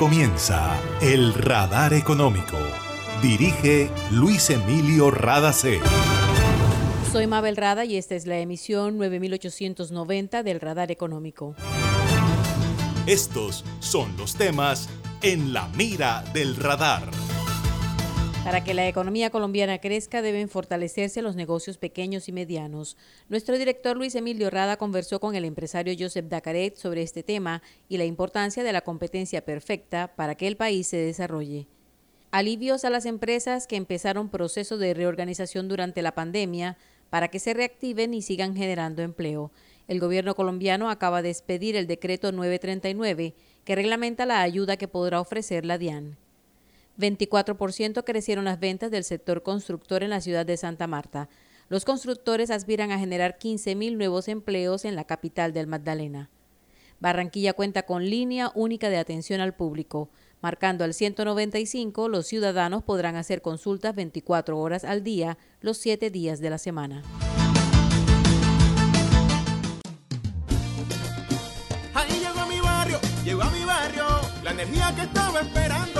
comienza El Radar Económico. Dirige Luis Emilio Radacé. Soy Mabel Rada y esta es la emisión 9890 del Radar Económico. Estos son los temas en la mira del radar. Para que la economía colombiana crezca deben fortalecerse los negocios pequeños y medianos. Nuestro director Luis Emilio Rada conversó con el empresario Joseph Dacaret sobre este tema y la importancia de la competencia perfecta para que el país se desarrolle. Alivios a las empresas que empezaron proceso de reorganización durante la pandemia para que se reactiven y sigan generando empleo. El gobierno colombiano acaba de expedir el decreto 939 que reglamenta la ayuda que podrá ofrecer la DIAN. 24% crecieron las ventas del sector constructor en la ciudad de Santa Marta. Los constructores aspiran a generar 15.000 nuevos empleos en la capital del Magdalena. Barranquilla cuenta con línea única de atención al público. Marcando al 195, los ciudadanos podrán hacer consultas 24 horas al día, los 7 días de la semana. Ahí llegó mi barrio, llegó a mi barrio, la energía que estaba esperando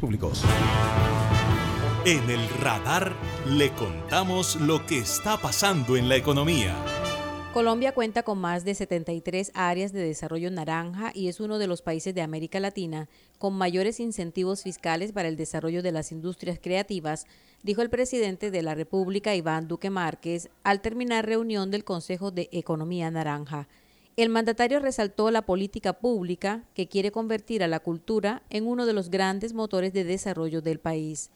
En el radar le contamos lo que está pasando en la economía. Colombia cuenta con más de 73 áreas de desarrollo naranja y es uno de los países de América Latina con mayores incentivos fiscales para el desarrollo de las industrias creativas, dijo el presidente de la República, Iván Duque Márquez, al terminar reunión del Consejo de Economía Naranja. El mandatario resaltó la política pública que quiere convertir a la cultura en uno de los grandes motores de desarrollo del país.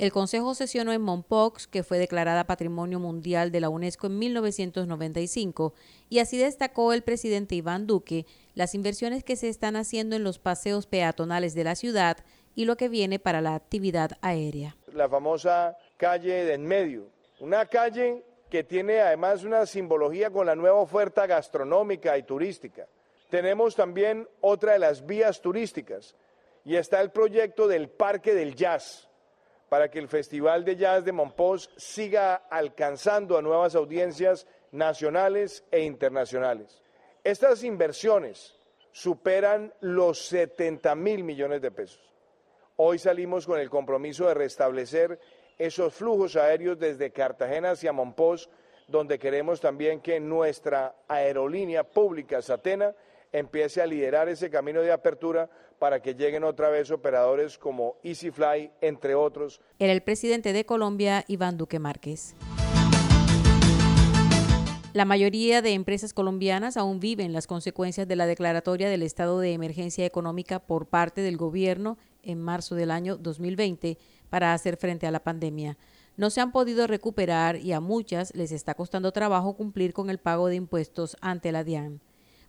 El Consejo sesionó en Mompox, que fue declarada Patrimonio Mundial de la UNESCO en 1995, y así destacó el presidente Iván Duque las inversiones que se están haciendo en los paseos peatonales de la ciudad y lo que viene para la actividad aérea. La famosa calle de en medio, una calle que tiene además una simbología con la nueva oferta gastronómica y turística. Tenemos también otra de las vías turísticas y está el proyecto del Parque del Jazz para que el Festival de Jazz de Monpós siga alcanzando a nuevas audiencias nacionales e internacionales. Estas inversiones superan los 70 mil millones de pesos. Hoy salimos con el compromiso de restablecer esos flujos aéreos desde Cartagena hacia Monpós, donde queremos también que nuestra aerolínea pública, Satena, empiece a liderar ese camino de apertura para que lleguen otra vez operadores como EasyFly, entre otros. Era el presidente de Colombia, Iván Duque Márquez. La mayoría de empresas colombianas aún viven las consecuencias de la declaratoria del estado de emergencia económica por parte del gobierno en marzo del año 2020 para hacer frente a la pandemia. No se han podido recuperar y a muchas les está costando trabajo cumplir con el pago de impuestos ante la DIAN.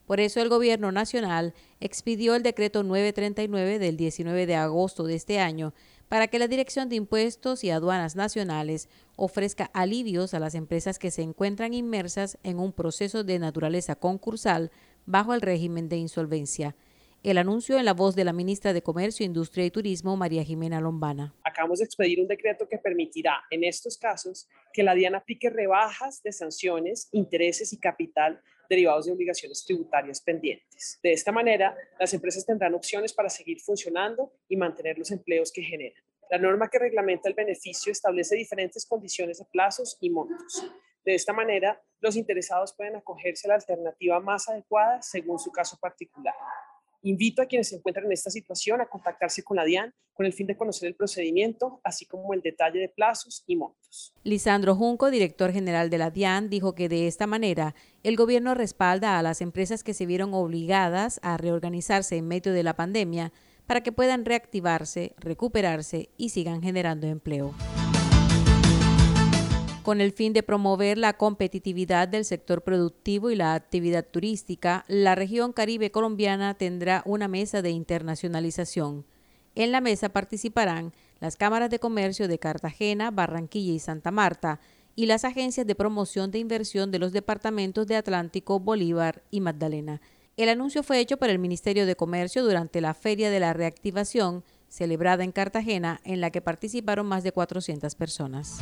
Por eso el Gobierno Nacional expidió el decreto 939 del 19 de agosto de este año para que la Dirección de Impuestos y Aduanas Nacionales ofrezca alivios a las empresas que se encuentran inmersas en un proceso de naturaleza concursal bajo el régimen de insolvencia. El anuncio en la voz de la ministra de Comercio, Industria y Turismo, María Jimena Lombana. Acabamos de expedir un decreto que permitirá en estos casos que la DIAN aplique rebajas de sanciones, intereses y capital derivados de obligaciones tributarias pendientes. De esta manera, las empresas tendrán opciones para seguir funcionando y mantener los empleos que generan. La norma que reglamenta el beneficio establece diferentes condiciones de plazos y montos. De esta manera, los interesados pueden acogerse a la alternativa más adecuada según su caso particular. Invito a quienes se encuentran en esta situación a contactarse con la DIAN con el fin de conocer el procedimiento, así como el detalle de plazos y montos. Lisandro Junco, director general de la DIAN, dijo que de esta manera el gobierno respalda a las empresas que se vieron obligadas a reorganizarse en medio de la pandemia para que puedan reactivarse, recuperarse y sigan generando empleo con el fin de promover la competitividad del sector productivo y la actividad turística, la región caribe colombiana tendrá una mesa de internacionalización. En la mesa participarán las cámaras de comercio de Cartagena, Barranquilla y Santa Marta y las agencias de promoción de inversión de los departamentos de Atlántico, Bolívar y Magdalena. El anuncio fue hecho por el Ministerio de Comercio durante la Feria de la Reactivación, celebrada en Cartagena, en la que participaron más de 400 personas.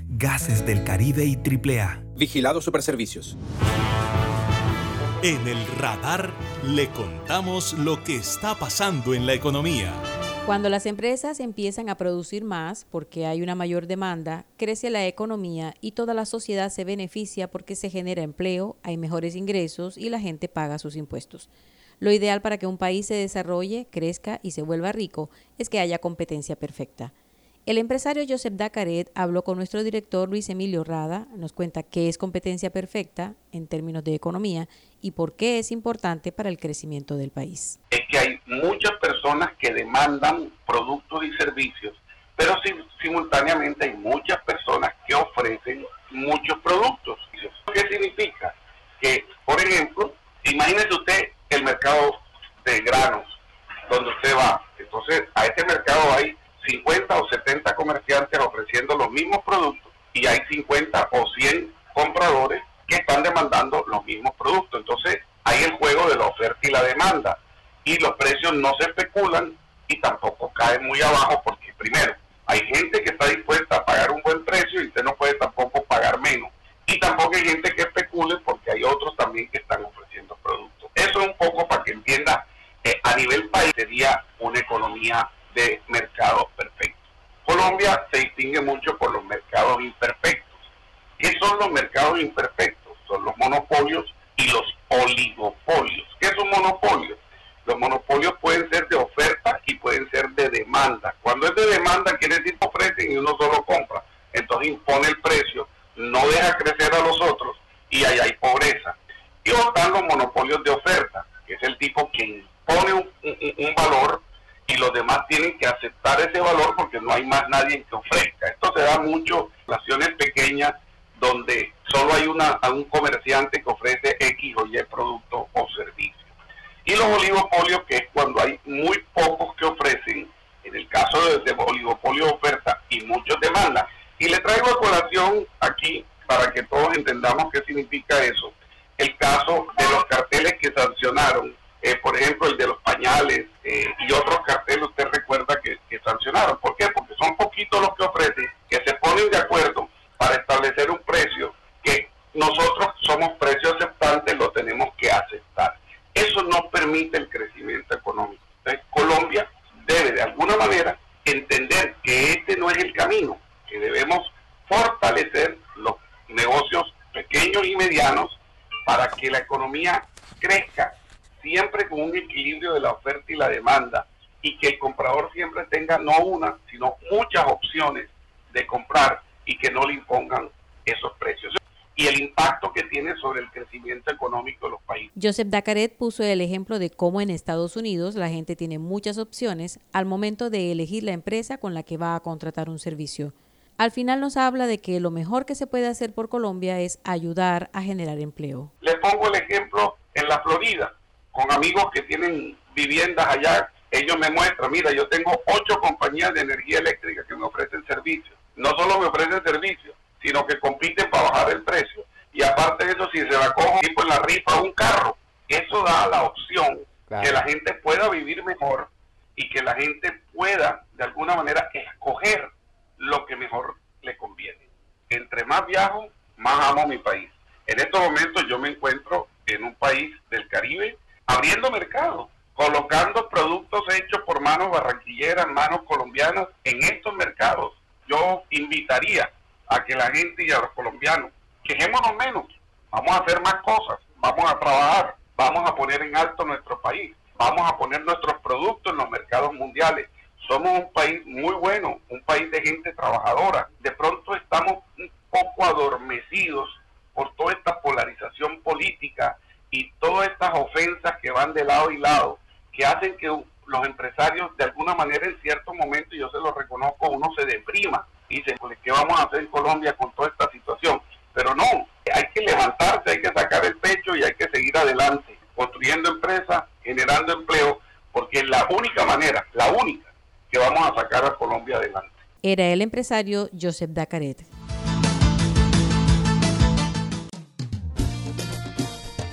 Gases del Caribe y AAA. Vigilado Superservicios. En el radar le contamos lo que está pasando en la economía. Cuando las empresas empiezan a producir más porque hay una mayor demanda, crece la economía y toda la sociedad se beneficia porque se genera empleo, hay mejores ingresos y la gente paga sus impuestos. Lo ideal para que un país se desarrolle, crezca y se vuelva rico es que haya competencia perfecta. El empresario Joseph Dacaret habló con nuestro director Luis Emilio Rada, nos cuenta qué es competencia perfecta en términos de economía y por qué es importante para el crecimiento del país. Es que hay muchas personas que demandan productos y servicios, pero simultáneamente hay muchas personas que ofrecen muchos productos. ¿Qué significa? Que, por ejemplo, imagínese usted el mercado de granos, donde usted va. Entonces, a este mercado hay 50 o 70 comerciantes ofreciendo los mismos productos y hay 50 o 100 compradores que están demandando los mismos productos. Entonces hay el juego de la oferta y la demanda y los precios no se especulan y tampoco caen muy abajo porque primero hay gente que está dispuesta a pagar un buen precio y usted no puede tampoco pagar menos. Y tampoco gente que especule porque hay otros también que están ofreciendo productos. Eso es un poco para que entienda a nivel país sería una economía de mercado perfecto. Colombia se distingue mucho por los mercados imperfectos. ¿Qué son los mercados imperfectos? Son los monopolios y los oligopolios. ¿Qué es un monopolio? Los monopolios pueden ser de oferta y pueden ser de demanda. Cuando es de demanda quiere decir que ofrecen y uno solo compra. Entonces impone el precio, deja crecer a los otros y ahí hay pobreza. Y están los monopolios de oferta, que es el tipo que impone un, valor y los demás tienen que aceptar ese valor porque no hay más nadie que ofrezca. Esto se da mucho en naciones pequeñas donde solo hay una, un comerciante que ofrece X o Y producto o servicio. Y los oligopolios, que es cuando hay muy pocos que ofrecen, en el caso de, de oligopolio oferta y muchos demandan. Y le traigo a colación aquí, para que todos entendamos qué significa eso, el caso de los carteles que sancionaron eh, por ejemplo, el de los pañales eh, y otros carteles, usted recuerda que, sancionaron. ¿Por qué? Porque son poquitos los que ofrecen, que se ponen de acuerdo para establecer un precio que nosotros somos precios aceptantes, lo tenemos que aceptar. Eso no permite el crecimiento económico. Entonces, Colombia debe de alguna manera entender que este no es el camino, que debemos fortalecer los negocios pequeños y medianos para que la economía crezca siempre con un equilibrio de la oferta y la demanda y que el comprador siempre tenga no una, sino muchas opciones de comprar y que no le impongan esos precios y el impacto que tiene sobre el crecimiento económico de los países. Joseph Dacaret puso el ejemplo de cómo en Estados Unidos la gente tiene muchas opciones al momento de elegir la empresa con la que va a contratar un servicio. Al final nos habla de que lo mejor que se puede hacer por Colombia es ayudar a generar empleo. Le pongo el ejemplo en la Florida, con amigos que tienen viviendas allá. Ellos me muestran, mira, yo tengo ocho compañías de energía eléctrica que me ofrecen servicios. No solo me ofrecen servicios, sino que compiten para bajar el precio. Y aparte de eso, si se la cojo tipo en la rifa un carro, eso da la opción que la gente pueda vivir mejor y que la gente pueda de alguna manera escoger lo que mejor le conviene. Entre más viajo, más amo mi país. En estos momentos yo me encuentro en un país del Caribe abriendo mercados, colocando productos hechos por manos barranquilleras, manos colombianas en estos mercados. Yo invitaría a que la gente y a los colombianos quejémonos menos, vamos a hacer más cosas, vamos a trabajar, vamos a poner en alto nuestro país, vamos a poner nuestros productos en los mercados mundiales. Somos un país muy bueno, un país de gente trabajadora. De pronto estamos un poco adormecidos por toda esta polarización política y todas estas ofensas que van de lado y lado, que hacen que los empresarios de alguna manera en cierto momento, yo se lo reconozco, uno se deprima dice, pues, ¿qué vamos a hacer en Colombia con toda esta situación? Pero no, hay que levantarse, hay que sacar el pecho y hay que seguir adelante, construyendo empresas, generando empleo, porque es la única manera, la única, que vamos a sacar a Colombia adelante. Era el empresario Joseph Dacaret.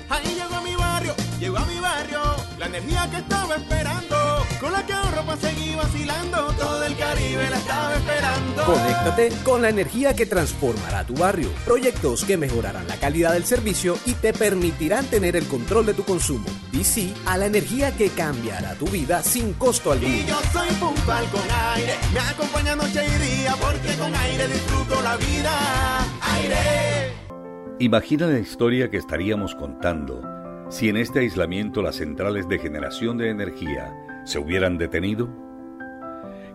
Ahí llegó a mi barrio, llegó a mi barrio, la energía que estaba esperando, con la que vacilando, todo el Caribe la estaba esperando. Conéctate con la energía que transformará tu barrio. Proyectos que mejorarán la calidad del servicio y te permitirán tener el control de tu consumo. Y sí a la energía que cambiará tu vida sin costo alguno. Y yo soy puntual con aire, me acompaña noche y día, porque con aire disfruto la vida. Aire. Imagina la historia que estaríamos contando si en este aislamiento las centrales de generación de energía se hubieran detenido.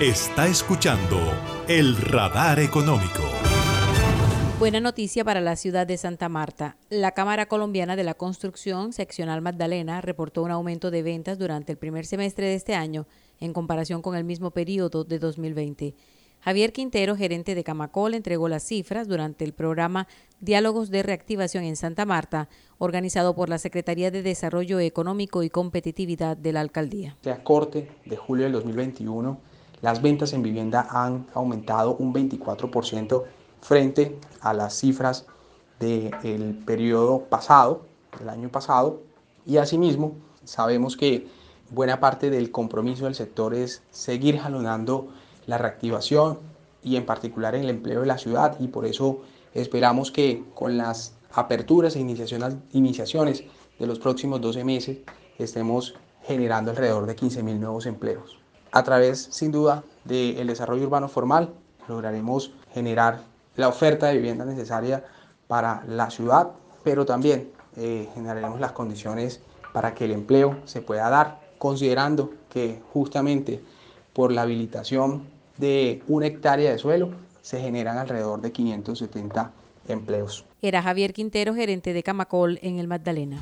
Está escuchando el radar económico. Buena noticia para la ciudad de Santa Marta. La Cámara Colombiana de la Construcción, seccional Magdalena, reportó un aumento de ventas durante el primer semestre de este año en comparación con el mismo periodo de 2020. Javier Quintero, gerente de Camacol, entregó las cifras durante el programa Diálogos de Reactivación en Santa Marta, organizado por la Secretaría de Desarrollo Económico y Competitividad de la Alcaldía. A corte de julio del 2021, las ventas en vivienda han aumentado un 24% frente a las cifras del periodo pasado, del año pasado, y asimismo sabemos que buena parte del compromiso del sector es seguir jalonando la reactivación y en particular el empleo de la ciudad y por eso esperamos que con las aperturas e iniciaciones de los próximos 12 meses estemos generando alrededor de 15.000 nuevos empleos. A través, sin duda, del desarrollo urbano formal, lograremos generar la oferta de vivienda necesaria para la ciudad, pero también eh, generaremos las condiciones para que el empleo se pueda dar, considerando que justamente por la habilitación de una hectárea de suelo se generan alrededor de 570 empleos. Era Javier Quintero, gerente de Camacol en el Magdalena.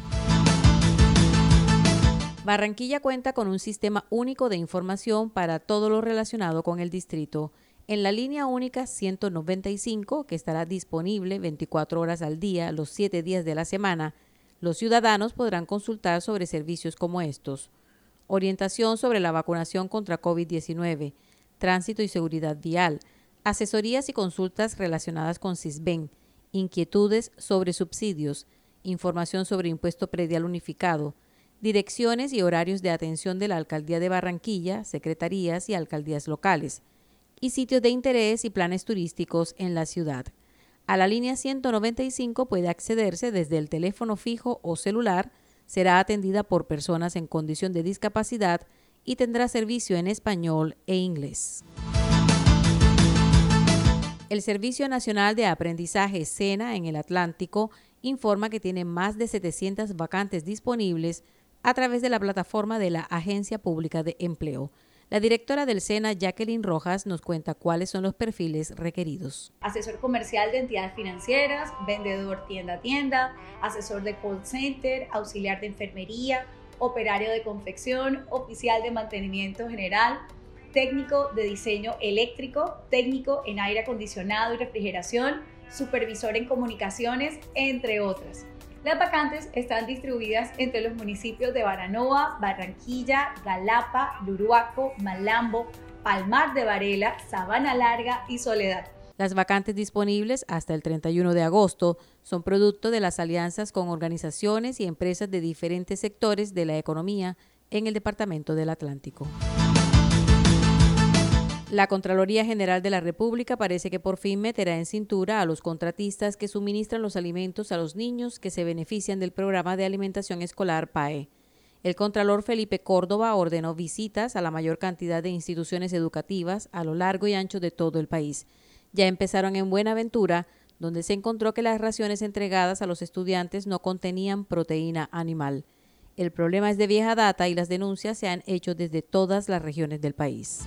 Barranquilla cuenta con un sistema único de información para todo lo relacionado con el distrito. En la línea única 195, que estará disponible 24 horas al día, los 7 días de la semana, los ciudadanos podrán consultar sobre servicios como estos. Orientación sobre la vacunación contra COVID-19, tránsito y seguridad vial, asesorías y consultas relacionadas con CISBEN, inquietudes sobre subsidios, información sobre impuesto predial unificado, direcciones y horarios de atención de la Alcaldía de Barranquilla, secretarías y alcaldías locales, y sitios de interés y planes turísticos en la ciudad. A la línea 195 puede accederse desde el teléfono fijo o celular, será atendida por personas en condición de discapacidad y tendrá servicio en español e inglés. El Servicio Nacional de Aprendizaje SENA en el Atlántico informa que tiene más de 700 vacantes disponibles a través de la plataforma de la Agencia Pública de Empleo. La directora del SENA, Jacqueline Rojas, nos cuenta cuáles son los perfiles requeridos. Asesor comercial de entidades financieras, vendedor tienda a tienda, asesor de call center, auxiliar de enfermería, operario de confección, oficial de mantenimiento general, técnico de diseño eléctrico, técnico en aire acondicionado y refrigeración, supervisor en comunicaciones, entre otras. Las vacantes están distribuidas entre los municipios de Baranoa, Barranquilla, Galapa, Luruaco, Malambo, Palmar de Varela, Sabana Larga y Soledad. Las vacantes disponibles hasta el 31 de agosto son producto de las alianzas con organizaciones y empresas de diferentes sectores de la economía en el Departamento del Atlántico. La Contraloría General de la República parece que por fin meterá en cintura a los contratistas que suministran los alimentos a los niños que se benefician del programa de alimentación escolar PAE. El Contralor Felipe Córdoba ordenó visitas a la mayor cantidad de instituciones educativas a lo largo y ancho de todo el país. Ya empezaron en Buenaventura, donde se encontró que las raciones entregadas a los estudiantes no contenían proteína animal. El problema es de vieja data y las denuncias se han hecho desde todas las regiones del país.